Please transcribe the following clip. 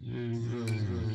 Я играю.